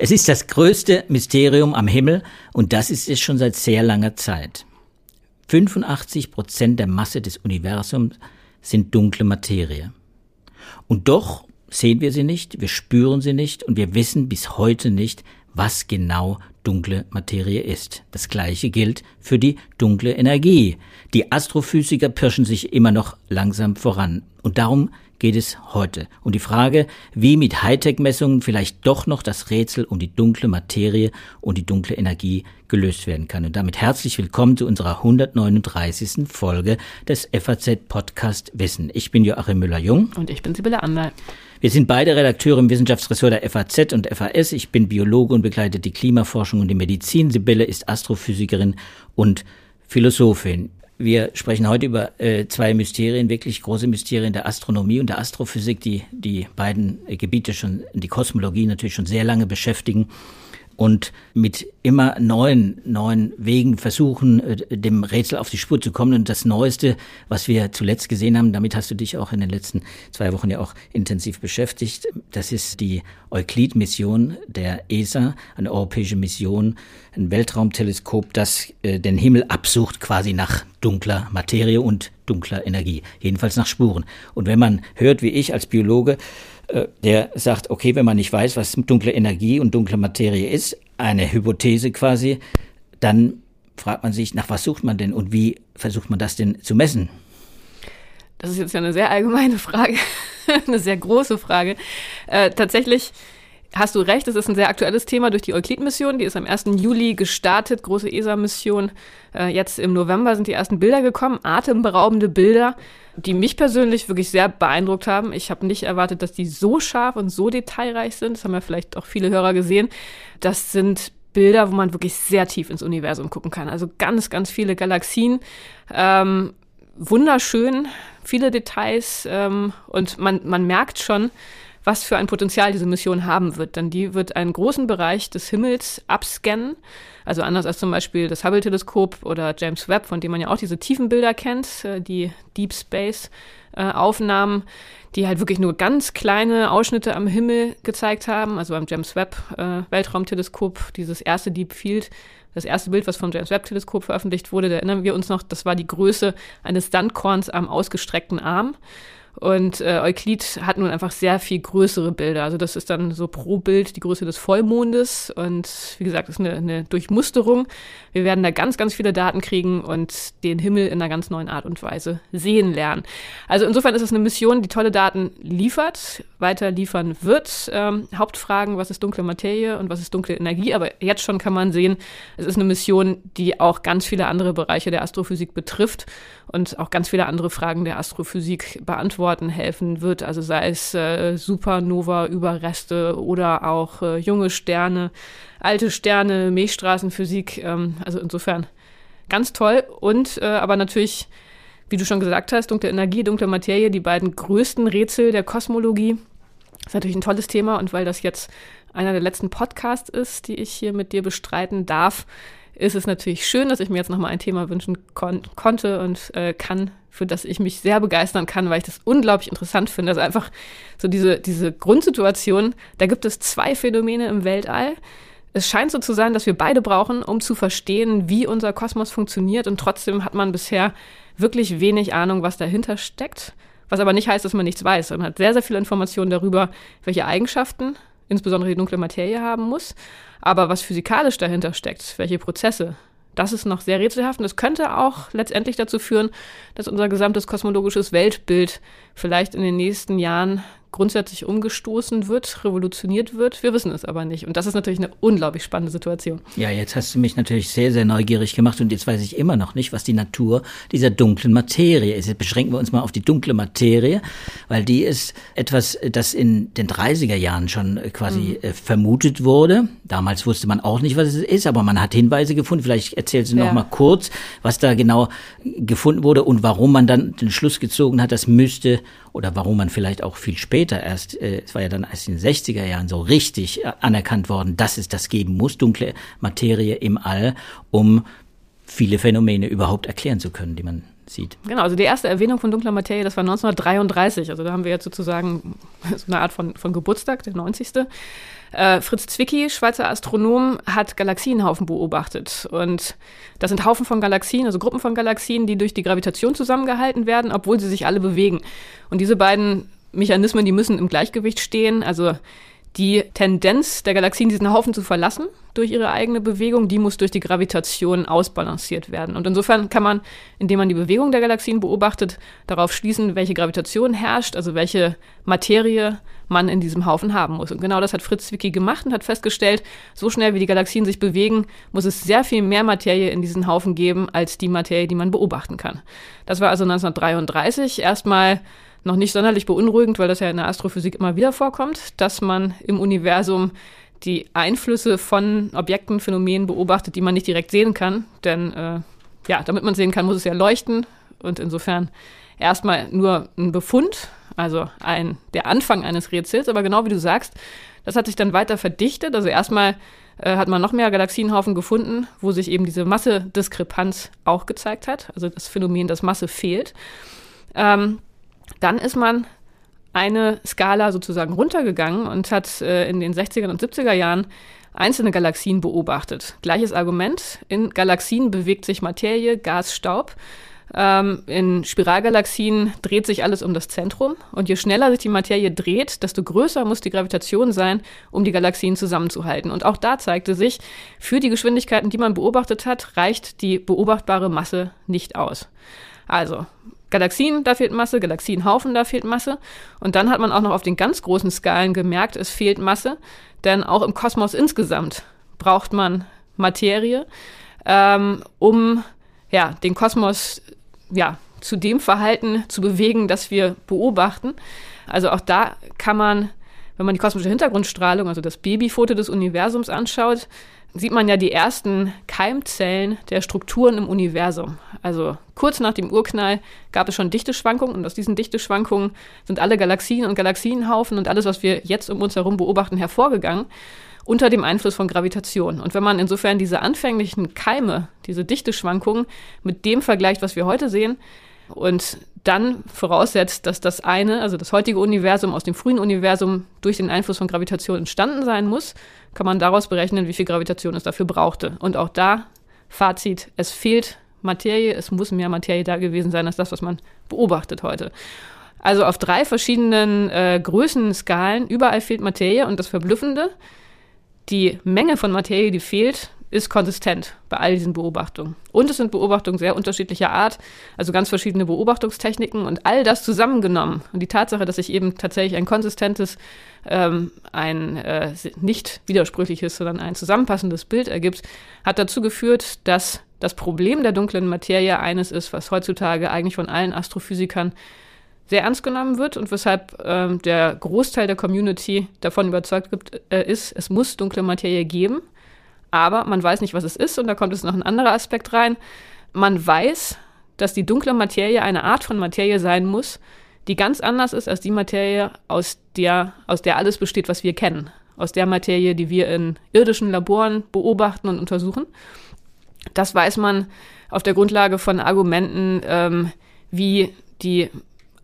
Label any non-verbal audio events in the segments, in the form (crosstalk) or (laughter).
Es ist das größte Mysterium am Himmel und das ist es schon seit sehr langer Zeit. 85 Prozent der Masse des Universums sind dunkle Materie. Und doch sehen wir sie nicht, wir spüren sie nicht und wir wissen bis heute nicht, was genau dunkle Materie ist. Das gleiche gilt für die dunkle Energie. Die Astrophysiker pirschen sich immer noch langsam voran. Und darum geht es heute um die Frage, wie mit Hightech-Messungen vielleicht doch noch das Rätsel um die dunkle Materie und die dunkle Energie gelöst werden kann. Und damit herzlich willkommen zu unserer 139. Folge des FAZ Podcast Wissen. Ich bin Joachim Müller-Jung. Und ich bin Sibylle Ander. Wir sind beide Redakteure im Wissenschaftsressort der FAZ und FAS. Ich bin Biologe und begleite die Klimaforschung und die Medizin. Sibylle ist Astrophysikerin und Philosophin. Wir sprechen heute über äh, zwei Mysterien, wirklich große Mysterien der Astronomie und der Astrophysik, die die beiden äh, Gebiete schon, die Kosmologie natürlich schon sehr lange beschäftigen und mit immer neuen, neuen Wegen versuchen, äh, dem Rätsel auf die Spur zu kommen. Und das Neueste, was wir zuletzt gesehen haben, damit hast du dich auch in den letzten zwei Wochen ja auch intensiv beschäftigt, das ist die Euclid-Mission der ESA, eine europäische Mission, ein Weltraumteleskop, das äh, den Himmel absucht quasi nach dunkler Materie und dunkler Energie, jedenfalls nach Spuren. Und wenn man hört, wie ich als Biologe, der sagt, okay, wenn man nicht weiß, was dunkle Energie und dunkle Materie ist, eine Hypothese quasi, dann fragt man sich, nach was sucht man denn und wie versucht man das denn zu messen? Das ist jetzt ja eine sehr allgemeine Frage, (laughs) eine sehr große Frage. Äh, tatsächlich hast du recht, es ist ein sehr aktuelles Thema durch die Euclid-Mission. Die ist am 1. Juli gestartet, große ESA-Mission. Äh, jetzt im November sind die ersten Bilder gekommen, atemberaubende Bilder, die mich persönlich wirklich sehr beeindruckt haben. Ich habe nicht erwartet, dass die so scharf und so detailreich sind. Das haben ja vielleicht auch viele Hörer gesehen. Das sind Bilder, wo man wirklich sehr tief ins Universum gucken kann. Also ganz, ganz viele Galaxien. Ähm, wunderschön, viele Details ähm, und man, man merkt schon, was für ein Potenzial diese Mission haben wird. Denn die wird einen großen Bereich des Himmels abscannen. Also anders als zum Beispiel das Hubble-Teleskop oder James Webb, von dem man ja auch diese tiefen Bilder kennt, äh, die Deep Space-Aufnahmen, die halt wirklich nur ganz kleine Ausschnitte am Himmel gezeigt haben. Also beim James Webb äh, dieses erste Deep Field, das erste Bild, was vom James Webb Teleskop veröffentlicht wurde, da erinnern wir uns noch, das war die Größe eines Sandkorns am ausgestreckten Arm. Und äh, Euklid hat nun einfach sehr viel größere Bilder. Also das ist dann so pro Bild die Größe des Vollmondes. Und wie gesagt, das ist eine, eine Durchmusterung. Wir werden da ganz, ganz viele Daten kriegen und den Himmel in einer ganz neuen Art und Weise sehen lernen. Also insofern ist es eine Mission, die tolle Daten liefert, weiter liefern wird. Ähm, Hauptfragen, was ist dunkle Materie und was ist dunkle Energie? Aber jetzt schon kann man sehen, es ist eine Mission, die auch ganz viele andere Bereiche der Astrophysik betrifft und auch ganz viele andere Fragen der Astrophysik beantworten helfen wird. Also sei es äh, Supernova-Überreste oder auch äh, junge Sterne, alte Sterne, Milchstraßenphysik. Ähm, also insofern ganz toll. Und äh, aber natürlich, wie du schon gesagt hast, dunkle Energie, dunkle Materie, die beiden größten Rätsel der Kosmologie. Das ist natürlich ein tolles Thema und weil das jetzt einer der letzten Podcasts ist, die ich hier mit dir bestreiten darf, ist es natürlich schön, dass ich mir jetzt nochmal ein Thema wünschen kon konnte und äh, kann, für das ich mich sehr begeistern kann, weil ich das unglaublich interessant finde. Also einfach so diese, diese Grundsituation, da gibt es zwei Phänomene im Weltall. Es scheint so zu sein, dass wir beide brauchen, um zu verstehen, wie unser Kosmos funktioniert. Und trotzdem hat man bisher wirklich wenig Ahnung, was dahinter steckt. Was aber nicht heißt, dass man nichts weiß. Man hat sehr, sehr viele Informationen darüber, welche Eigenschaften insbesondere die dunkle Materie haben muss. Aber was physikalisch dahinter steckt, welche Prozesse, das ist noch sehr rätselhaft und das könnte auch letztendlich dazu führen, dass unser gesamtes kosmologisches Weltbild vielleicht in den nächsten Jahren grundsätzlich umgestoßen wird, revolutioniert wird. Wir wissen es aber nicht. Und das ist natürlich eine unglaublich spannende Situation. Ja, jetzt hast du mich natürlich sehr, sehr neugierig gemacht und jetzt weiß ich immer noch nicht, was die Natur dieser dunklen Materie ist. Jetzt beschränken wir uns mal auf die dunkle Materie, weil die ist etwas, das in den 30er Jahren schon quasi mhm. vermutet wurde. Damals wusste man auch nicht, was es ist, aber man hat Hinweise gefunden. Vielleicht erzählst du ja. noch mal kurz, was da genau gefunden wurde und warum man dann den Schluss gezogen hat, das müsste oder warum man vielleicht auch viel später erst, äh, es war ja dann erst in den 60er Jahren so richtig äh, anerkannt worden, dass es das geben muss, dunkle Materie im All, um viele Phänomene überhaupt erklären zu können, die man sieht. Genau, also die erste Erwähnung von dunkler Materie, das war 1933. Also da haben wir jetzt sozusagen so eine Art von, von Geburtstag, der 90. Äh, Fritz Zwicky, Schweizer Astronom, hat Galaxienhaufen beobachtet. Und das sind Haufen von Galaxien, also Gruppen von Galaxien, die durch die Gravitation zusammengehalten werden, obwohl sie sich alle bewegen. Und diese beiden Mechanismen, die müssen im Gleichgewicht stehen. Also die Tendenz der Galaxien, diesen Haufen zu verlassen durch ihre eigene Bewegung, die muss durch die Gravitation ausbalanciert werden. Und insofern kann man, indem man die Bewegung der Galaxien beobachtet, darauf schließen, welche Gravitation herrscht, also welche Materie man in diesem Haufen haben muss. Und genau das hat Fritz Zwicky gemacht und hat festgestellt, so schnell wie die Galaxien sich bewegen, muss es sehr viel mehr Materie in diesen Haufen geben, als die Materie, die man beobachten kann. Das war also 1933 erstmal noch nicht sonderlich beunruhigend, weil das ja in der Astrophysik immer wieder vorkommt, dass man im Universum die Einflüsse von Objekten, Phänomenen beobachtet, die man nicht direkt sehen kann. Denn äh, ja, damit man sehen kann, muss es ja leuchten. Und insofern erstmal nur ein Befund, also ein, der Anfang eines Rätsels. Aber genau wie du sagst, das hat sich dann weiter verdichtet. Also erstmal äh, hat man noch mehr Galaxienhaufen gefunden, wo sich eben diese Massediskrepanz auch gezeigt hat. Also das Phänomen, dass Masse fehlt. Ähm, dann ist man eine Skala sozusagen runtergegangen und hat äh, in den 60er und 70er Jahren einzelne Galaxien beobachtet. Gleiches Argument. In Galaxien bewegt sich Materie, Gas, Staub. Ähm, in Spiralgalaxien dreht sich alles um das Zentrum. Und je schneller sich die Materie dreht, desto größer muss die Gravitation sein, um die Galaxien zusammenzuhalten. Und auch da zeigte sich, für die Geschwindigkeiten, die man beobachtet hat, reicht die beobachtbare Masse nicht aus. Also, Galaxien, da fehlt Masse, Galaxienhaufen, da fehlt Masse. Und dann hat man auch noch auf den ganz großen Skalen gemerkt, es fehlt Masse, denn auch im Kosmos insgesamt braucht man Materie, ähm, um ja, den Kosmos ja, zu dem Verhalten zu bewegen, das wir beobachten. Also auch da kann man, wenn man die kosmische Hintergrundstrahlung, also das Babyfoto des Universums anschaut, sieht man ja die ersten Keimzellen der Strukturen im Universum. Also kurz nach dem Urknall gab es schon Dichteschwankungen und aus diesen Dichteschwankungen sind alle Galaxien und Galaxienhaufen und alles, was wir jetzt um uns herum beobachten, hervorgegangen unter dem Einfluss von Gravitation. Und wenn man insofern diese anfänglichen Keime, diese Dichteschwankungen mit dem vergleicht, was wir heute sehen, und dann voraussetzt, dass das eine, also das heutige Universum aus dem frühen Universum durch den Einfluss von Gravitation entstanden sein muss, kann man daraus berechnen, wie viel Gravitation es dafür brauchte. Und auch da, Fazit, es fehlt Materie, es muss mehr Materie da gewesen sein als das, was man beobachtet heute. Also auf drei verschiedenen äh, Größenskalen, überall fehlt Materie und das Verblüffende, die Menge von Materie, die fehlt, ist konsistent bei all diesen Beobachtungen. Und es sind Beobachtungen sehr unterschiedlicher Art, also ganz verschiedene Beobachtungstechniken und all das zusammengenommen. Und die Tatsache, dass sich eben tatsächlich ein konsistentes, ähm, ein äh, nicht widersprüchliches, sondern ein zusammenpassendes Bild ergibt, hat dazu geführt, dass das Problem der dunklen Materie eines ist, was heutzutage eigentlich von allen Astrophysikern sehr ernst genommen wird und weshalb ähm, der Großteil der Community davon überzeugt gibt, äh, ist, es muss dunkle Materie geben aber man weiß nicht, was es ist und da kommt jetzt noch ein anderer Aspekt rein. Man weiß, dass die dunkle Materie eine Art von Materie sein muss, die ganz anders ist als die Materie, aus der, aus der alles besteht, was wir kennen. Aus der Materie, die wir in irdischen Laboren beobachten und untersuchen. Das weiß man auf der Grundlage von Argumenten, ähm, wie die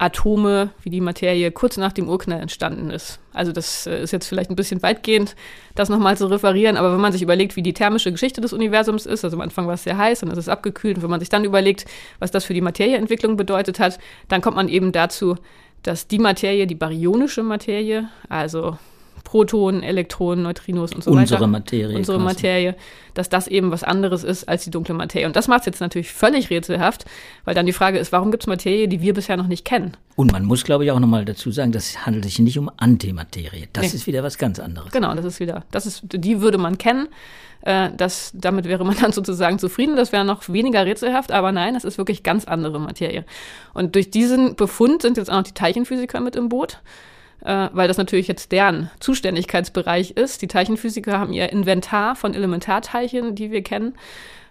Atome, wie die Materie kurz nach dem Urknall entstanden ist. Also das äh, ist jetzt vielleicht ein bisschen weitgehend, das nochmal zu referieren, aber wenn man sich überlegt, wie die thermische Geschichte des Universums ist, also am Anfang war es sehr heiß, dann ist es abgekühlt, und wenn man sich dann überlegt, was das für die Materieentwicklung bedeutet hat, dann kommt man eben dazu, dass die Materie, die baryonische Materie, also Protonen, Elektronen, Neutrinos und so unsere weiter. Materie. Unsere quasi. Materie, dass das eben was anderes ist als die dunkle Materie. Und das macht es jetzt natürlich völlig rätselhaft, weil dann die Frage ist, warum gibt es Materie, die wir bisher noch nicht kennen? Und man muss, glaube ich, auch nochmal dazu sagen, das handelt sich nicht um Antimaterie. Das Nee. ist wieder was ganz anderes. Genau, das ist wieder, das ist, die würde man kennen. Äh, das, damit wäre man (laughs) dann sozusagen zufrieden. Das wäre noch weniger rätselhaft, aber nein, es ist wirklich ganz andere Materie. Und durch diesen Befund sind jetzt auch noch die Teilchenphysiker mit im Boot, äh, weil das natürlich jetzt deren Zuständigkeitsbereich ist. Die Teilchenphysiker haben ihr Inventar von Elementarteilchen, die wir kennen.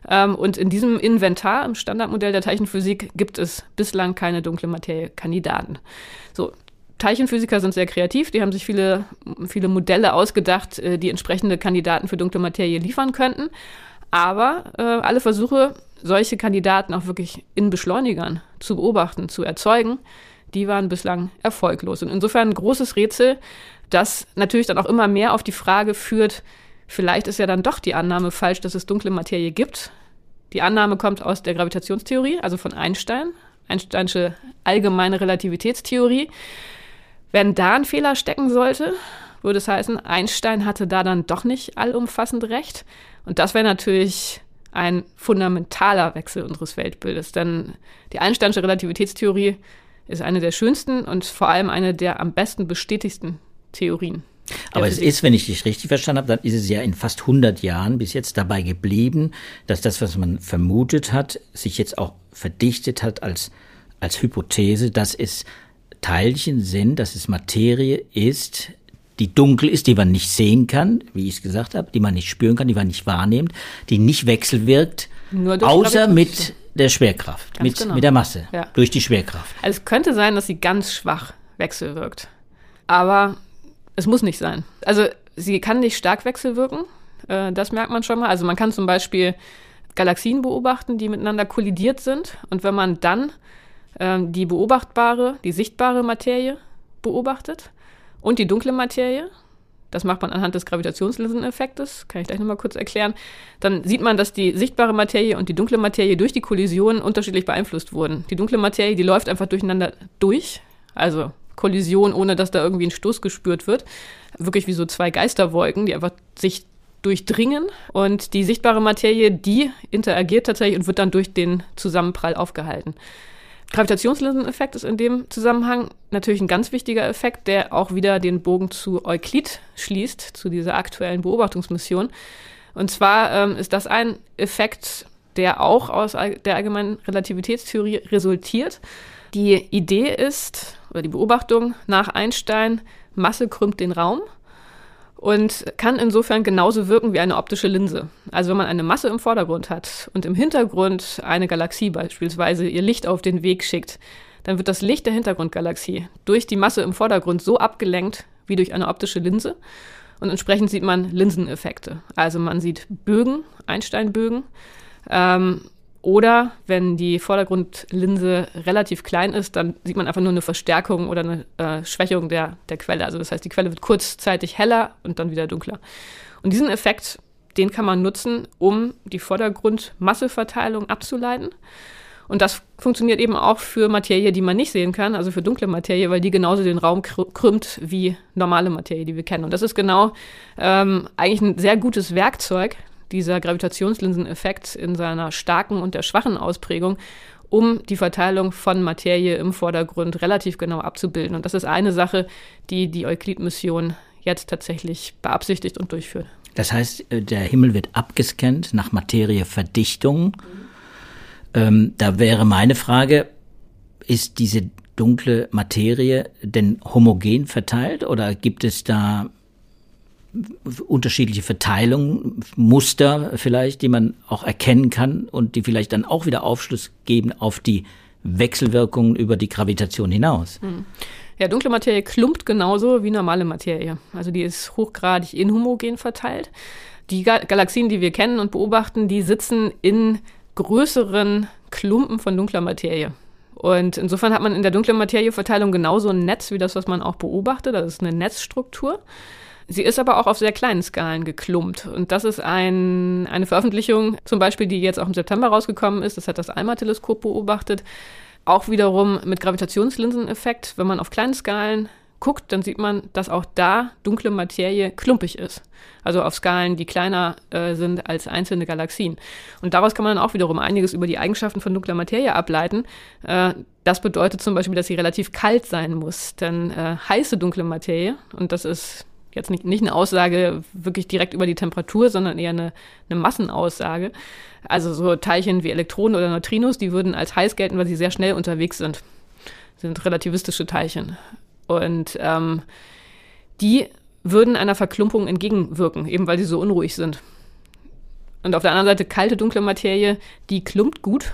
Ähm, und in diesem Inventar, im Standardmodell der Teilchenphysik, gibt es bislang keine dunkle Materie-Kandidaten. So, Teilchenphysiker sind sehr kreativ, die haben sich viele, viele Modelle ausgedacht, äh, die entsprechende Kandidaten für dunkle Materie liefern könnten. Aber äh, alle Versuche, solche Kandidaten auch wirklich in Beschleunigern zu beobachten, zu erzeugen, die waren bislang erfolglos. Und insofern ein großes Rätsel, das natürlich dann auch immer mehr auf die Frage führt, vielleicht ist ja dann doch die Annahme falsch, dass es dunkle Materie gibt. Die Annahme kommt aus der Gravitationstheorie, also von Einstein, Einsteinsche allgemeine Relativitätstheorie. Wenn da ein Fehler stecken sollte, würde es heißen, Einstein hatte da dann doch nicht allumfassend recht. Und das wäre natürlich ein fundamentaler Wechsel unseres Weltbildes. Denn die Einsteinsche Relativitätstheorie ist eine der schönsten und vor allem eine der am besten bestätigsten Theorien. Aber es ist, wenn ich dich richtig verstanden habe, dann ist es ja in fast 100 Jahren bis jetzt dabei geblieben, dass das, was man vermutet hat, sich jetzt auch verdichtet hat als, als Hypothese, dass es Teilchen sind, dass es Materie ist, die dunkel ist, die man nicht sehen kann, wie ich es gesagt habe, die man nicht spüren kann, die man nicht wahrnimmt, die nicht wechselwirkt, außer mit der Schwerkraft, mit, genau. mit der Masse, ja. durch die Schwerkraft. Also es könnte sein, dass sie ganz schwach wechselwirkt. Aber es muss nicht sein. Also sie kann nicht stark wechselwirken, äh, das merkt man schon mal. Also man kann zum Beispiel Galaxien beobachten, die miteinander kollidiert sind. Und wenn man dann äh, die beobachtbare, die sichtbare Materie beobachtet, und die dunkle Materie. Das macht man anhand des Gravitationslinseneffektes, kann ich gleich nochmal kurz erklären. Dann sieht man, dass die sichtbare Materie und die dunkle Materie durch die Kollision unterschiedlich beeinflusst wurden. Die dunkle Materie, die läuft einfach durcheinander durch, also Kollision, ohne dass da irgendwie ein Stoß gespürt wird. Wirklich wie so zwei Geisterwolken, die einfach sich durchdringen. Und die sichtbare Materie, die interagiert tatsächlich und wird dann durch den Zusammenprall aufgehalten. Gravitationslinseneffekt ist in dem Zusammenhang natürlich ein ganz wichtiger Effekt, der auch wieder den Bogen zu Euklid schließt, zu dieser aktuellen Beobachtungsmission. Und zwar ähm, ist das ein Effekt, der auch aus der allgemeinen Relativitätstheorie resultiert. Die Idee ist, oder die Beobachtung nach Einstein, Masse krümmt den Raum und kann insofern genauso wirken wie eine optische Linse. Also wenn man eine Masse im Vordergrund hat und im Hintergrund eine Galaxie beispielsweise ihr Licht auf den Weg schickt, dann wird das Licht der Hintergrundgalaxie durch die Masse im Vordergrund so abgelenkt wie durch eine optische Linse. Und entsprechend sieht man Linseneffekte. Also man sieht Bögen, Einsteinbögen, ähm, oder wenn die Vordergrundlinse relativ klein ist, dann sieht man einfach nur eine Verstärkung oder eine äh, Schwächung der, der Quelle. Also das heißt, die Quelle wird kurzzeitig heller und dann wieder dunkler. Und diesen Effekt, den kann man nutzen, um die Vordergrundmasseverteilung abzuleiten. Und das funktioniert eben auch für Materie, die man nicht sehen kann, also für dunkle Materie, weil die genauso den Raum krümmt wie normale Materie, die wir kennen. Und das ist genau ähm, eigentlich ein sehr gutes Werkzeug, dieser Gravitationslinseneffekt in seiner starken und der schwachen Ausprägung, um die Verteilung von Materie im Vordergrund relativ genau abzubilden. Und das ist eine Sache, die die Euklid-Mission jetzt tatsächlich beabsichtigt und durchführt. Das heißt, äh, der Himmel wird abgescannt nach Materieverdichtung. Mhm. Ähm, da wäre meine Frage, ist diese dunkle Materie denn homogen verteilt oder gibt es da unterschiedliche Verteilungen, Muster vielleicht, die man auch erkennen kann und die vielleicht dann auch wieder Aufschluss geben auf die Wechselwirkungen über die Gravitation hinaus. Hm. Ja, dunkle Materie klumpt genauso wie normale Materie. Also die ist hochgradig inhomogen verteilt. Die Galaxien, die wir kennen und beobachten, die sitzen in größeren Klumpen von dunkler Materie. Und insofern hat man in der dunklen Materieverteilung genauso ein Netz wie das, was man auch beobachtet. Das ist eine Netzstruktur. Sie ist aber auch auf sehr kleinen Skalen geklumpt. Und das ist ein, eine Veröffentlichung, zum Beispiel, die jetzt auch im September rausgekommen ist. Das hat das ALMA-Teleskop beobachtet. Auch wiederum mit Gravitationslinseneffekt. Wenn man auf kleinen Skalen guckt, dann sieht man, dass auch da dunkle Materie klumpig ist. Also auf Skalen, die kleiner äh, sind als einzelne Galaxien. Und daraus kann man dann auch wiederum einiges über die Eigenschaften von dunkler Materie ableiten. Äh, das bedeutet zum Beispiel, dass sie relativ kalt sein muss. Denn äh, heiße dunkle Materie, und das ist jetzt nicht, nicht eine Aussage wirklich direkt über die Temperatur, sondern eher eine, eine Massenaussage. Also so Teilchen wie Elektronen oder Neutrinos, die würden als heiß gelten, weil sie sehr schnell unterwegs sind. Sind relativistische Teilchen. Und ähm, die würden einer Verklumpung entgegenwirken, eben weil sie so unruhig sind. Und auf der anderen Seite kalte, dunkle Materie, die klumpt gut.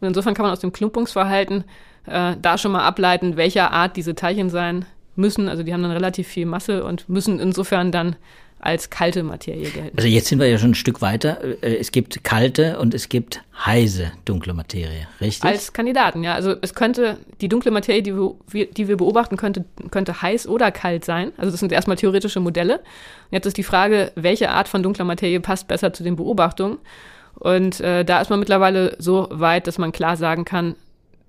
Und insofern kann man aus dem Klumpungsverhalten äh, da schon mal ableiten, welcher Art diese Teilchen sein müssen. Also die haben dann relativ viel Masse und müssen insofern dann als kalte Materie gelten. Also jetzt sind wir ja schon ein Stück weiter. Äh, es gibt kalte und es gibt heiße dunkle Materie, richtig? Als Kandidaten, ja. Also es könnte, die dunkle Materie, die wir, die wir beobachten, könnte, könnte heiß oder kalt sein. Also das sind erstmal theoretische Modelle. Und jetzt ist die Frage, welche Art von dunkler Materie passt besser zu den Beobachtungen. Und äh, da ist man mittlerweile so weit, dass man klar sagen kann,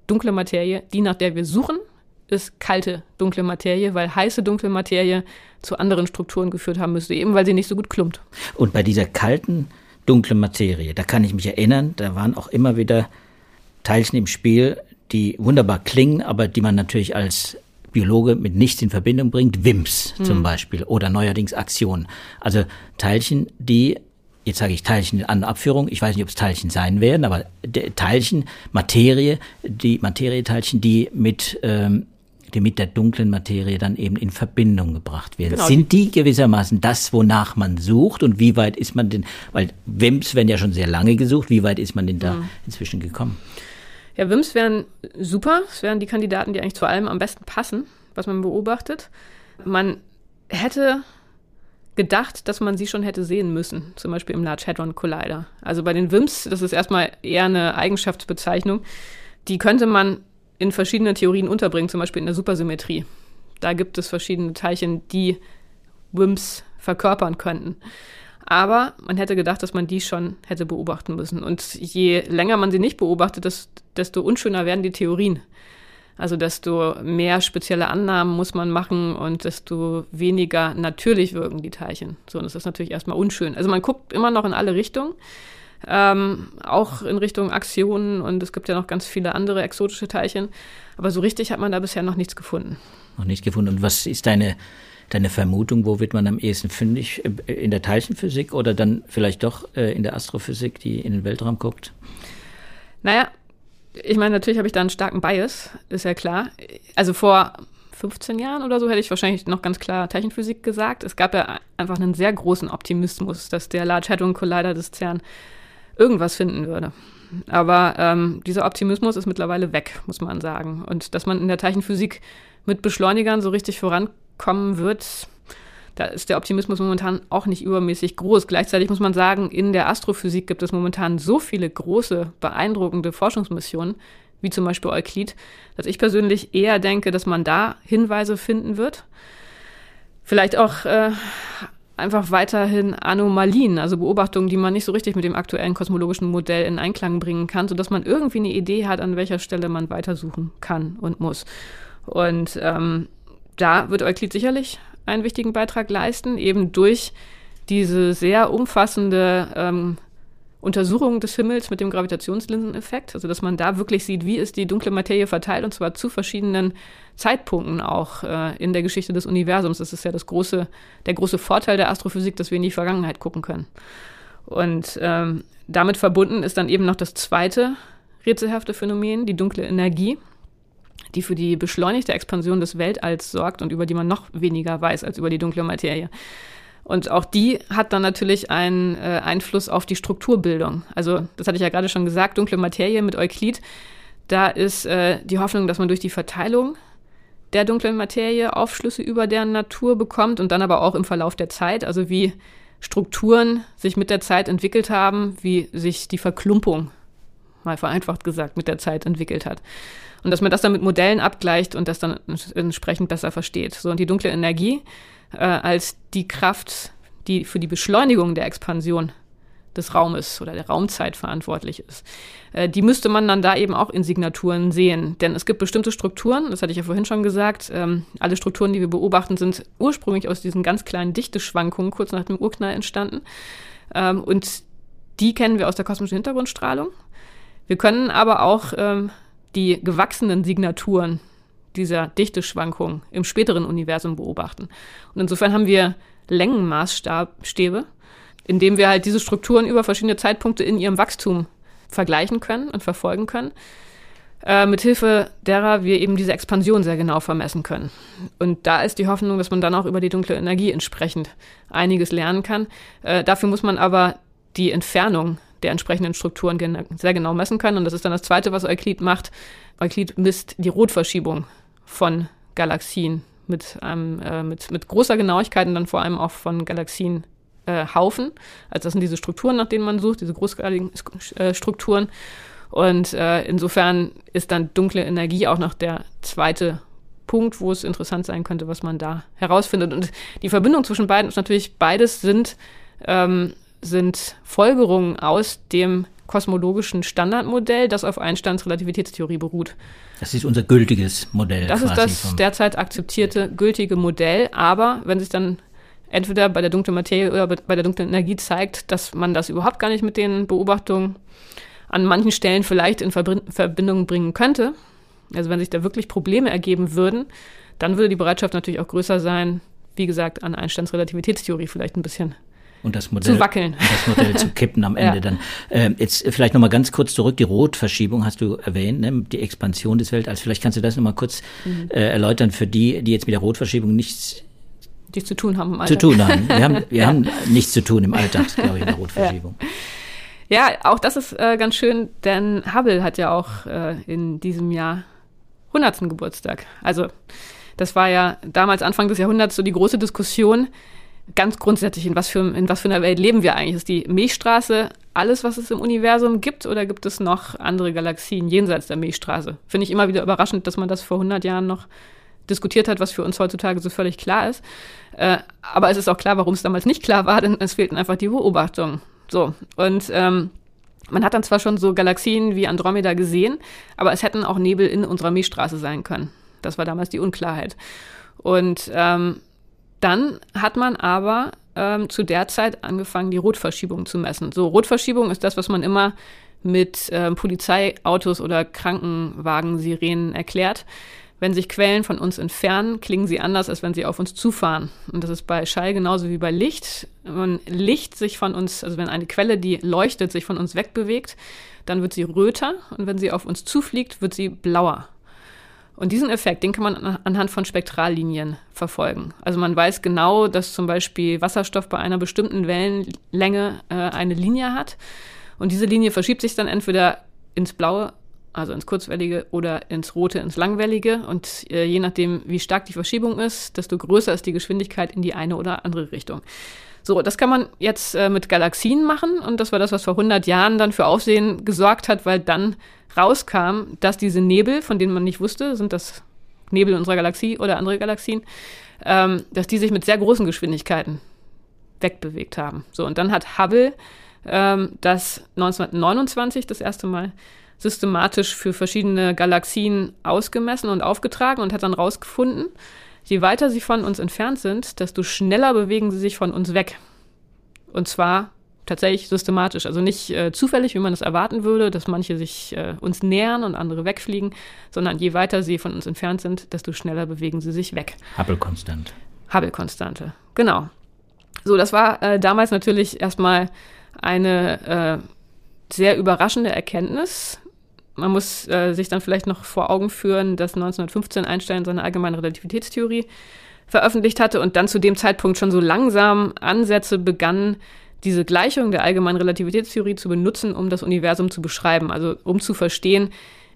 dunkle Materie, die nach der wir suchen, ist kalte dunkle Materie, weil heiße dunkle Materie zu anderen Strukturen geführt haben müsste, eben weil sie nicht so gut klumpt. Und bei dieser kalten dunklen Materie, da kann ich mich erinnern, da waren auch immer wieder Teilchen im Spiel, die wunderbar klingen, aber die man natürlich als Biologe mit nichts in Verbindung bringt, WIMPs zum hm. Beispiel oder neuerdings Aktionen. Also Teilchen, die jetzt sage ich Teilchen an Abführung, ich weiß nicht, ob es Teilchen sein werden, aber Teilchen, Materie, die Materieteilchen, die mit ähm, die mit der dunklen Materie dann eben in Verbindung gebracht werden. Genau. Sind die gewissermaßen das, wonach man sucht und wie weit ist man denn, weil WIMPs werden ja schon sehr lange gesucht, wie weit ist man denn da mhm. inzwischen gekommen? Ja, WIMPs wären super, es wären die Kandidaten, die eigentlich zu allem am besten passen, was man beobachtet. Man hätte gedacht, dass man sie schon hätte sehen müssen, zum Beispiel im Large Hadron Collider. Also bei den WIMPs, das ist erstmal eher eine Eigenschaftsbezeichnung, die könnte man in verschiedene Theorien unterbringen, zum Beispiel in der Supersymmetrie. Da gibt es verschiedene Teilchen, die WIMPs verkörpern könnten. Aber man hätte gedacht, dass man die schon hätte beobachten müssen. Und je länger man sie nicht beobachtet, desto unschöner werden die Theorien. Also desto mehr spezielle Annahmen muss man machen und desto weniger natürlich wirken die Teilchen. So, und das ist natürlich erstmal unschön. Also man guckt immer noch in alle Richtungen ähm, auch in Richtung Aktionen und es gibt ja noch ganz viele andere exotische Teilchen. Aber so richtig hat man da bisher noch nichts gefunden. Noch nichts gefunden. Und was ist deine, deine Vermutung, wo wird man am ehesten fündig? In der Teilchenphysik oder dann vielleicht doch äh, in der Astrophysik, die in den Weltraum guckt? Naja, ich meine, natürlich habe ich da einen starken Bias, ist ja klar. Also vor 15 Jahren oder so hätte ich wahrscheinlich noch ganz klar Teilchenphysik gesagt. Es gab ja einfach einen sehr großen Optimismus, dass der Large Hadron Collider des CERN irgendwas finden würde. Aber ähm, dieser Optimismus ist mittlerweile weg, muss man sagen. Und dass man in der Teilchenphysik mit Beschleunigern so richtig vorankommen wird, da ist der Optimismus momentan auch nicht übermäßig groß. Gleichzeitig muss man sagen, in der Astrophysik gibt es momentan so viele große, beeindruckende Forschungsmissionen, wie zum Beispiel Euklid, dass ich persönlich eher denke, dass man da Hinweise finden wird. Vielleicht auch äh, einfach weiterhin Anomalien, also Beobachtungen, die man nicht so richtig mit dem aktuellen kosmologischen Modell in Einklang bringen kann, sodass man irgendwie eine Idee hat, an welcher Stelle man weitersuchen kann und muss. Und ähm, da wird Euklid sicherlich einen wichtigen Beitrag leisten, eben durch diese sehr umfassende ähm, Untersuchung des Himmels mit dem Gravitationslinseneffekt, also dass man da wirklich sieht, wie ist die dunkle Materie verteilt und zwar zu verschiedenen Zeitpunkten auch äh, in der Geschichte des Universums. Das ist ja das große, der große Vorteil der Astrophysik, dass wir in die Vergangenheit gucken können. Und ähm, damit verbunden ist dann eben noch das zweite rätselhafte Phänomen, die dunkle Energie, die für die beschleunigte Expansion des Weltalls sorgt und über die man noch weniger weiß als über die dunkle Materie. Und auch die hat dann natürlich einen äh, Einfluss auf die Strukturbildung. Also, das hatte ich ja gerade schon gesagt, dunkle Materie mit Euklid. Da ist äh, die Hoffnung, dass man durch die Verteilung der dunklen Materie Aufschlüsse über deren Natur bekommt und dann aber auch im Verlauf der Zeit, also wie Strukturen sich mit der Zeit entwickelt haben, wie sich die Verklumpung, mal vereinfacht gesagt, mit der Zeit entwickelt hat. Und dass man das dann mit Modellen abgleicht und das dann entsprechend besser versteht. So, und die dunkle Energie äh, als die Kraft, die für die Beschleunigung der Expansion des Raumes oder der Raumzeit verantwortlich ist. Äh, die müsste man dann da eben auch in Signaturen sehen. Denn es gibt bestimmte Strukturen, das hatte ich ja vorhin schon gesagt, ähm, alle Strukturen, die wir beobachten, sind ursprünglich aus diesen ganz kleinen Dichteschwankungen kurz nach dem Urknall entstanden. Ähm, und die kennen wir aus der kosmischen Hintergrundstrahlung. Wir können aber auch ähm, die gewachsenen Signaturen dieser Dichteschwankung im späteren Universum beobachten. Und insofern haben wir Längenmaßstäbe, indem wir halt diese Strukturen über verschiedene Zeitpunkte in ihrem Wachstum vergleichen können und verfolgen können, äh, mithilfe derer wir eben diese Expansion sehr genau vermessen können. Und da ist die Hoffnung, dass man dann auch über die dunkle Energie entsprechend einiges lernen kann. Äh, dafür muss man aber die Entfernung der entsprechenden Strukturen sehr genau messen können. Und das ist dann das Zweite, was Euklid macht. Euklid misst die Rotverschiebung von Galaxien mit, einem, äh, mit, mit großer Genauigkeit und dann vor allem auch von Galaxienhaufen. Äh, Haufen. also das sind diese Strukturen, nach denen man sucht, diese großskaligen äh, Strukturen. Und äh, insofern ist dann dunkle Energie auch noch der zweite Punkt, wo es interessant sein könnte, was man da herausfindet. Und die Verbindung zwischen beiden ist natürlich, beides sind, ähm, sind Folgerungen aus dem kosmologischen Standardmodell, das auf Einsteins Relativitätstheorie beruht. Das ist unser gültiges Modell. Das ist das derzeit akzeptierte gültige Modell, aber wenn sich dann entweder bei der dunklen Materie oder bei der dunklen Energie zeigt, dass man das überhaupt gar nicht mit den Beobachtungen an manchen Stellen vielleicht in Verbindung bringen könnte, also wenn sich da wirklich Probleme ergeben würden, dann würde die Bereitschaft natürlich auch größer sein, wie gesagt, an Einsteins Relativitätstheorie vielleicht ein bisschen und das Modell, zu wackeln. (laughs) Das Modell zu kippen am Ende ja. dann. Ähm, jetzt vielleicht nochmal ganz kurz zurück, die Rotverschiebung hast du erwähnt, ne? die Expansion des Weltalls. Vielleicht kannst du das nochmal kurz mhm. äh, erläutern für die, die jetzt mit der Rotverschiebung nichts nichts zu tun haben im Alltag. Zu tun haben. Wir haben, (laughs) wir ja. haben nichts zu tun im Alltag, glaube ich, mit der Rotverschiebung. Ja. Ja, auch das ist äh, ganz schön, denn Hubble hat ja auch äh, in diesem Jahr 100. Geburtstag. Also das war ja damals Anfang des Jahrhunderts so die große Diskussion, ganz grundsätzlich, in was für, in was für einer Welt leben wir eigentlich? Ist die Milchstraße alles, was es im Universum gibt, oder gibt es noch andere Galaxien jenseits der Milchstraße? Finde ich immer wieder überraschend, dass man das vor 100 Jahren noch diskutiert hat, was für uns heutzutage so völlig klar ist. Äh, aber es ist auch klar, warum es damals nicht klar war, denn es fehlten einfach die Beobachtungen. So, und ähm, man hat dann zwar schon so Galaxien wie Andromeda gesehen, aber es hätten auch Nebel in unserer Milchstraße sein können. Das war damals die Unklarheit. Und ähm, dann hat man aber ähm, zu der Zeit angefangen, die Rotverschiebung zu messen. So, Rotverschiebung ist das, was man immer mit ähm, Polizeiautos oder Krankenwagen-Sirenen erklärt. Wenn sich Quellen von uns entfernen, klingen sie anders, als wenn sie auf uns zufahren. Und das ist bei Schall genauso wie bei Licht. Wenn Licht sich von uns, also wenn eine Quelle, die leuchtet, sich von uns wegbewegt, dann wird sie röter und wenn sie auf uns zufliegt, wird sie blauer. Und diesen Effekt, den kann man anhand von Spektrallinien verfolgen. Also man weiß genau, dass zum Beispiel Wasserstoff bei einer bestimmten Wellenlänge äh, eine Linie hat. Und diese Linie verschiebt sich dann entweder ins Blaue also ins Kurzwellige oder ins Rote, ins Langwellige. Und äh, je nachdem, wie stark die Verschiebung ist, desto größer ist die Geschwindigkeit in die eine oder andere Richtung. So, das kann man jetzt äh, mit Galaxien machen und das war das, was vor 100 Jahren dann für Aufsehen gesorgt hat, weil dann rauskam, dass diese Nebel, von denen man nicht wusste, sind das Nebel unserer Galaxie oder andere Galaxien, ähm, dass die sich mit sehr großen Geschwindigkeiten wegbewegt haben. So, und dann hat Hubble ähm, das 1929 das erste Mal systematisch für verschiedene Galaxien ausgemessen und aufgetragen und hat dann rausgefunden, je weiter sie von uns entfernt sind, desto schneller bewegen sie sich von uns weg. Und zwar tatsächlich systematisch, also nicht äh, zufällig, wie man es erwarten würde, dass manche sich äh, uns nähern und andere wegfliegen, sondern je weiter sie von uns entfernt sind, desto schneller bewegen sie sich weg. Hubble-Konstant. Hubble-Konstante, genau. So, das war äh, damals natürlich erstmal eine äh, sehr überraschende Erkenntnis, man muss äh, sich dann vielleicht noch vor Augen führen, dass 1915 Einstein seine allgemeine Relativitätstheorie veröffentlicht hatte und dann zu dem Zeitpunkt schon so langsam Ansätze begannen, diese Gleichung der allgemeinen Relativitätstheorie zu benutzen, um das Universum zu beschreiben, also um zu verstehen,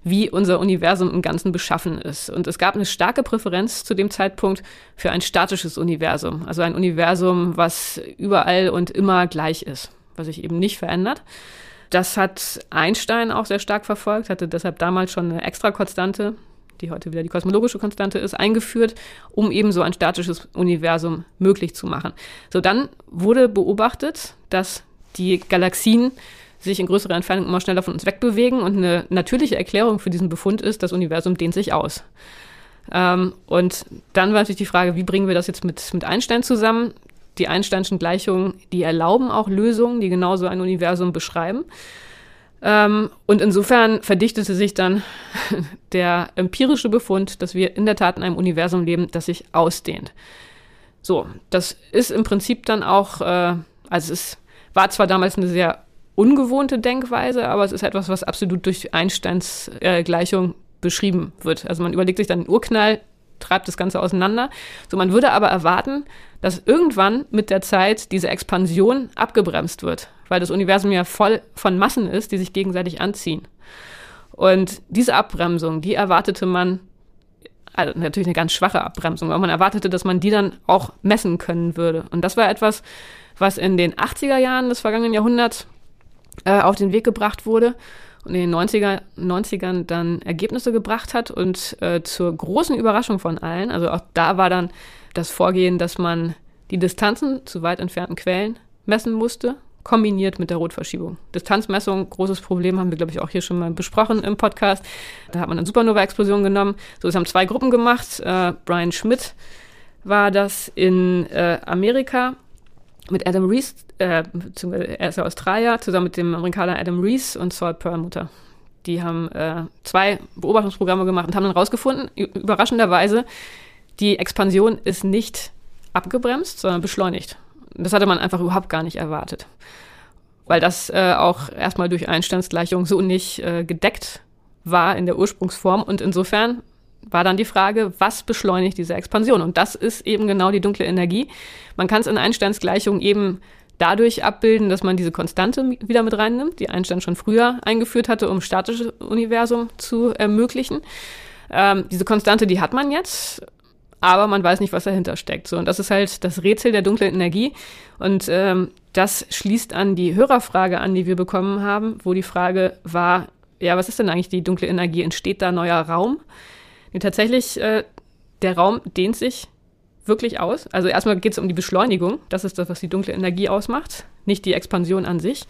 wie unser Universum im Ganzen beschaffen ist. Und es gab eine starke Präferenz zu dem Zeitpunkt für ein statisches Universum, also ein Universum, was überall und immer gleich ist, was sich eben nicht verändert. Das hat Einstein auch sehr stark verfolgt, hatte deshalb damals schon eine Extrakonstante, die heute wieder die kosmologische Konstante ist, eingeführt, um eben so ein statisches Universum möglich zu machen. So, dann wurde beobachtet, dass die Galaxien sich in größerer Entfernung immer schneller von uns wegbewegen und eine natürliche Erklärung für diesen Befund ist, das Universum dehnt sich aus. Ähm, und dann war natürlich die Frage, wie bringen wir das jetzt mit, mit Einstein zusammen? die Einsteinschen Gleichungen, die erlauben auch Lösungen, die genau so ein Universum beschreiben. Ähm, und insofern verdichtete sich dann (laughs) der empirische Befund, dass wir in der Tat in einem Universum leben, das sich ausdehnt. So, das ist im Prinzip dann auch, äh, also es war zwar damals eine sehr ungewohnte Denkweise, aber es ist etwas, was absolut durch Einsteins äh, Gleichung beschrieben wird. Also man überlegt sich dann den Urknall, treibt das Ganze auseinander. So, man würde aber erwarten, dass irgendwann mit der Zeit diese Expansion abgebremst wird, weil das Universum ja voll von Massen ist, die sich gegenseitig anziehen. Und diese Abbremsung, die erwartete man also natürlich eine ganz schwache Abbremsung, aber man erwartete, dass man die dann auch messen können würde. Und das war etwas, was in den 80er Jahren des vergangenen Jahrhunderts äh, auf den Weg gebracht wurde und in den 90er, 90ern dann Ergebnisse gebracht hat und äh, zur großen Überraschung von allen, also auch da war dann das Vorgehen, dass man die Distanzen zu weit entfernten Quellen messen musste, kombiniert mit der Rotverschiebung. Distanzmessung, großes Problem, haben wir, glaube ich, auch hier schon mal besprochen im Podcast. Da hat man eine Supernova-Explosion genommen. So, es haben zwei Gruppen gemacht. Äh, Brian Schmidt war das in äh, Amerika mit Adam Rees, äh, beziehungsweise er ist ja Australier, zusammen mit dem Amerikaner Adam Rees und Saul Perlmutter. Die haben äh, zwei Beobachtungsprogramme gemacht und haben dann rausgefunden, überraschenderweise, die Expansion ist nicht abgebremst, sondern beschleunigt. Das hatte man einfach überhaupt gar nicht erwartet. Weil das äh, auch erstmal durch Einstandsgleichung so nicht äh, gedeckt war in der Ursprungsform. Und insofern war dann die Frage, was beschleunigt diese Expansion? Und das ist eben genau die dunkle Energie. Man kann es in Einsteins-Gleichung eben dadurch abbilden, dass man diese Konstante wieder mit reinnimmt, die Einstein schon früher eingeführt hatte, um statisches Universum zu ermöglichen. Ähm, diese Konstante, die hat man jetzt, aber man weiß nicht, was dahinter steckt. So, und das ist halt das Rätsel der dunklen Energie. Und ähm, das schließt an die Hörerfrage an, die wir bekommen haben, wo die Frage war, ja, was ist denn eigentlich die dunkle Energie? Entsteht da neuer Raum? Nee, tatsächlich, äh, der Raum dehnt sich wirklich aus. Also erstmal geht es um die Beschleunigung. Das ist das, was die dunkle Energie ausmacht, nicht die Expansion an sich.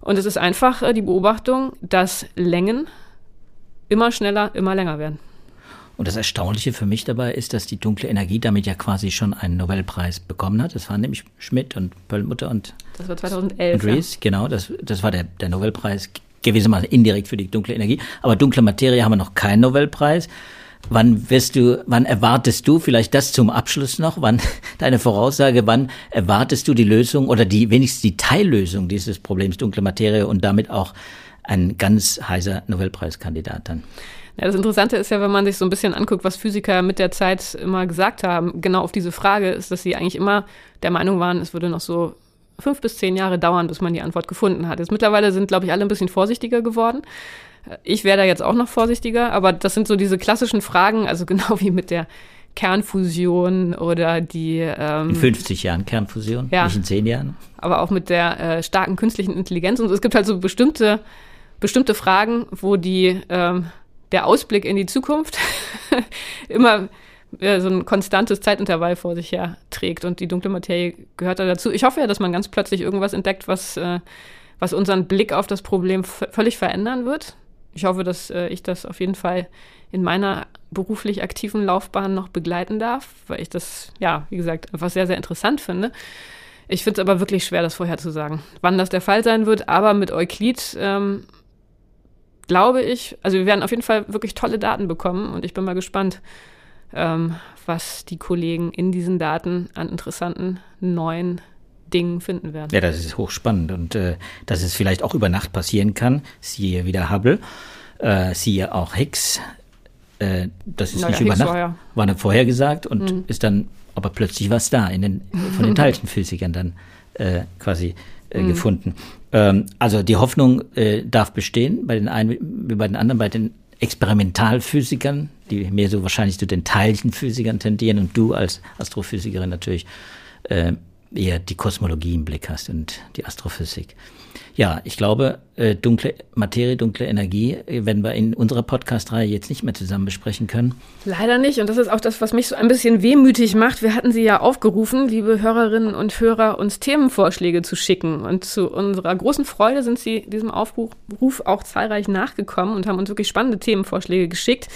Und es ist einfach äh, die Beobachtung, dass Längen immer schneller, immer länger werden. Und das Erstaunliche für mich dabei ist, dass die dunkle Energie damit ja quasi schon einen Nobelpreis bekommen hat. Das waren nämlich Schmidt und Pöllmutter und das war 2011. Und Rees, ja. genau, das, das war der, der Nobelpreis gewissermaßen indirekt für die dunkle Energie. Aber dunkle Materie haben wir noch keinen Nobelpreis. Wann wirst du, wann erwartest du, vielleicht das zum Abschluss noch, wann (laughs) deine Voraussage, wann erwartest du die Lösung oder die wenigstens die Teillösung dieses Problems dunkle Materie und damit auch ein ganz heißer Nobelpreiskandidat dann? Ja, das Interessante ist ja, wenn man sich so ein bisschen anguckt, was Physiker mit der Zeit immer gesagt haben, genau auf diese Frage, ist, dass sie eigentlich immer der Meinung waren, es würde noch so fünf bis zehn Jahre dauern, bis man die Antwort gefunden hat. Jetzt mittlerweile sind, glaube ich, alle ein bisschen vorsichtiger geworden. Ich wäre da jetzt auch noch vorsichtiger, aber das sind so diese klassischen Fragen, also (laughs) genau wie mit der Kernfusion oder die. Ähm, in 50 Jahren Kernfusion, ja, nicht in 10 Jahren. Aber auch mit der äh, starken künstlichen Intelligenz. Und es gibt halt so bestimmte, bestimmte Fragen, wo die, ähm, der Ausblick in die Zukunft (laughs) immer äh, so ein konstantes Zeitintervall vor sich her trägt. Und die dunkle Materie gehört da dazu. Ich hoffe ja, dass man ganz plötzlich irgendwas entdeckt, was, äh, was unseren Blick auf das Problem völlig verändern wird ich hoffe, dass äh, ich das auf jeden Fall in meiner beruflich aktiven Laufbahn noch begleiten darf, weil ich das, ja, wie gesagt, einfach sehr, sehr interessant finde. Ich finde es aber wirklich schwer, das vorherzusagen, wann das der Fall sein wird. Aber mit Euklid ähm, glaube ich, also wir werden auf jeden Fall wirklich tolle Daten bekommen und ich bin mal gespannt, ähm, was die Kollegen in diesen Daten an interessanten neuen Dingen finden werden. Ja, das ist hochspannend und äh, dass es vielleicht auch über Nacht passieren kann. Siehe wieder Hubble, äh, siehe auch Higgs. Äh, das ist naja, nicht Higgs über Nacht, war, ja. war nicht vorhergesagt und mhm. ist dann aber plötzlich was da in den, von den (laughs) Teilchenphysikern dann äh, quasi äh, mhm. gefunden. Ähm, also die Hoffnung äh, darf bestehen bei den einen wie bei den anderen, bei den Experimentalphysikern, die mehr so wahrscheinlich zu den Teilchenphysikern tendieren und du als Astrophysikerin natürlich äh, eher die Kosmologie im Blick hast und die Astrophysik. Ja, ich glaube, äh, dunkle Materie, dunkle Energie äh, werden wir in unserer Podcast-Reihe jetzt nicht mehr zusammen besprechen können. Leider nicht. Und das ist auch das, was mich so ein bisschen wehmütig macht. Wir hatten Sie ja aufgerufen, liebe Hörerinnen und Hörer, uns Themenvorschläge zu schicken. Und zu unserer großen Freude sind Sie diesem Aufruf auch zahlreich nachgekommen und haben uns wirklich spannende Themenvorschläge geschickt.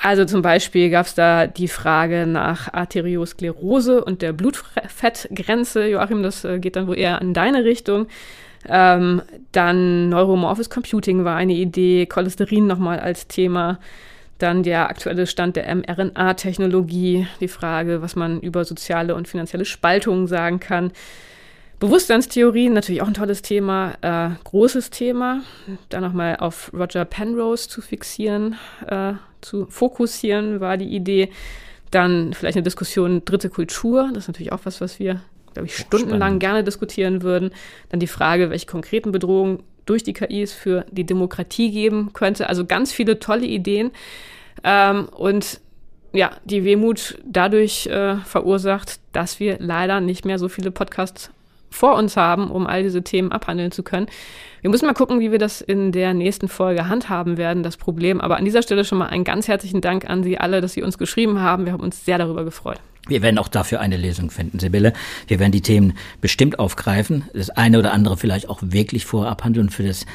Also zum Beispiel gab es da die Frage nach Arteriosklerose und der Blutfettgrenze. Joachim, das äh, geht dann wohl eher in deine Richtung. Ähm, dann Neuromorphes Computing war eine Idee, Cholesterin nochmal als Thema. Dann der aktuelle Stand der mRNA-Technologie, die Frage, was man über soziale und finanzielle Spaltungen sagen kann. Bewusstseinstheorien, natürlich auch ein tolles Thema, äh, großes Thema. Da nochmal auf Roger Penrose zu fixieren, äh, zu fokussieren, war die Idee. Dann vielleicht eine Diskussion dritte Kultur. Das ist natürlich auch was, was wir, glaube ich, stundenlang Spannend. gerne diskutieren würden. Dann die Frage, welche konkreten Bedrohungen durch die KI es für die Demokratie geben könnte. Also ganz viele tolle Ideen. Ähm, und ja, die Wehmut dadurch äh, verursacht, dass wir leider nicht mehr so viele Podcasts vor uns haben, um all diese Themen abhandeln zu können. Wir müssen mal gucken, wie wir das in der nächsten Folge handhaben werden, das Problem. Aber an dieser Stelle schon mal einen ganz herzlichen Dank an Sie alle, dass Sie uns geschrieben haben. Wir haben uns sehr darüber gefreut. Wir werden auch dafür eine Lösung finden, Sibylle. Wir werden die Themen bestimmt aufgreifen, das eine oder andere vielleicht auch wirklich vorab handeln für das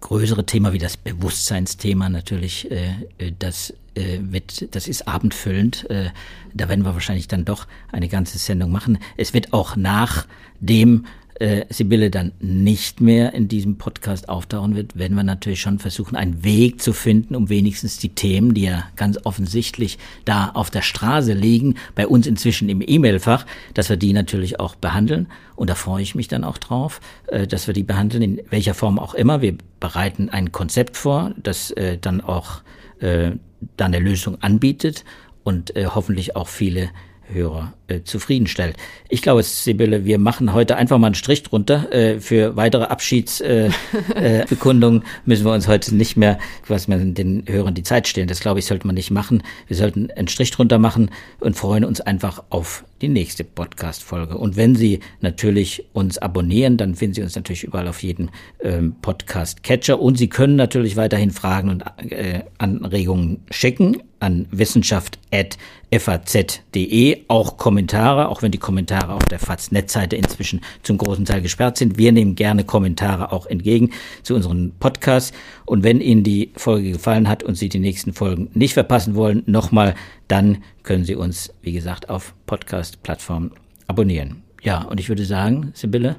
größere Thema wie das Bewusstseinsthema natürlich, äh, äh, das äh, wird, das ist abendfüllend. Äh, da werden wir wahrscheinlich dann doch eine ganze Sendung machen. Es wird auch nach dem äh, Sibylle dann nicht mehr in diesem Podcast auftauchen wird, werden wir natürlich schon versuchen, einen Weg zu finden, um wenigstens die Themen, die ja ganz offensichtlich da auf der Straße liegen, bei uns inzwischen im E-Mail-Fach, dass wir die natürlich auch behandeln. Und da freue ich mich dann auch drauf, äh, dass wir die behandeln, in welcher Form auch immer. Wir bereiten ein Konzept vor, das äh, dann auch äh, dann eine Lösung anbietet und äh, hoffentlich auch viele Hörer äh, zufriedenstellt. Ich glaube, Sibylle, wir machen heute einfach mal einen Strich drunter. Äh, für weitere Abschiedsbekundungen äh, (laughs) äh, müssen wir uns heute nicht mehr, was man den Hörern die Zeit stellen. Das glaube ich, sollte man nicht machen. Wir sollten einen Strich drunter machen und freuen uns einfach auf die nächste Podcast-Folge. Und wenn Sie natürlich uns abonnieren, dann finden Sie uns natürlich überall auf jeden ähm, Podcast-Catcher. Und Sie können natürlich weiterhin Fragen und äh, Anregungen schicken an wissenschaft.faz.de. Auch Kommentare, auch wenn die Kommentare auf der FAZ-Netzseite inzwischen zum großen Teil gesperrt sind. Wir nehmen gerne Kommentare auch entgegen zu unseren Podcasts. Und wenn Ihnen die Folge gefallen hat und Sie die nächsten Folgen nicht verpassen wollen, nochmal, dann können Sie uns, wie gesagt, auf Podcast-Plattformen abonnieren. Ja, und ich würde sagen, Sibylle,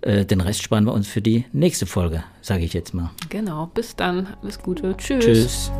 äh, den Rest sparen wir uns für die nächste Folge, sage ich jetzt mal. Genau, bis dann. Alles Gute. Tschüss. Tschüss.